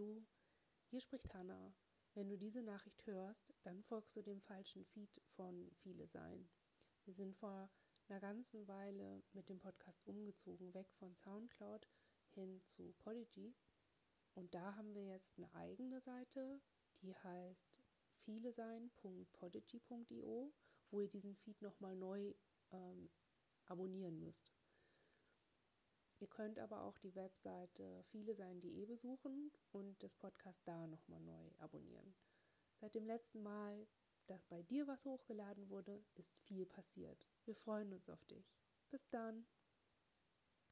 Hallo, hier spricht Hanna. Wenn du diese Nachricht hörst, dann folgst du dem falschen Feed von Viele Sein. Wir sind vor einer ganzen Weile mit dem Podcast umgezogen, weg von Soundcloud hin zu Podigy. Und da haben wir jetzt eine eigene Seite, die heißt vielesein.podigy.io, wo ihr diesen Feed nochmal neu ähm, abonnieren müsst. Ihr könnt aber auch die Webseite vielesein.de besuchen und das Podcast da nochmal neu abonnieren. Seit dem letzten Mal, dass bei dir was hochgeladen wurde, ist viel passiert. Wir freuen uns auf dich. Bis dann.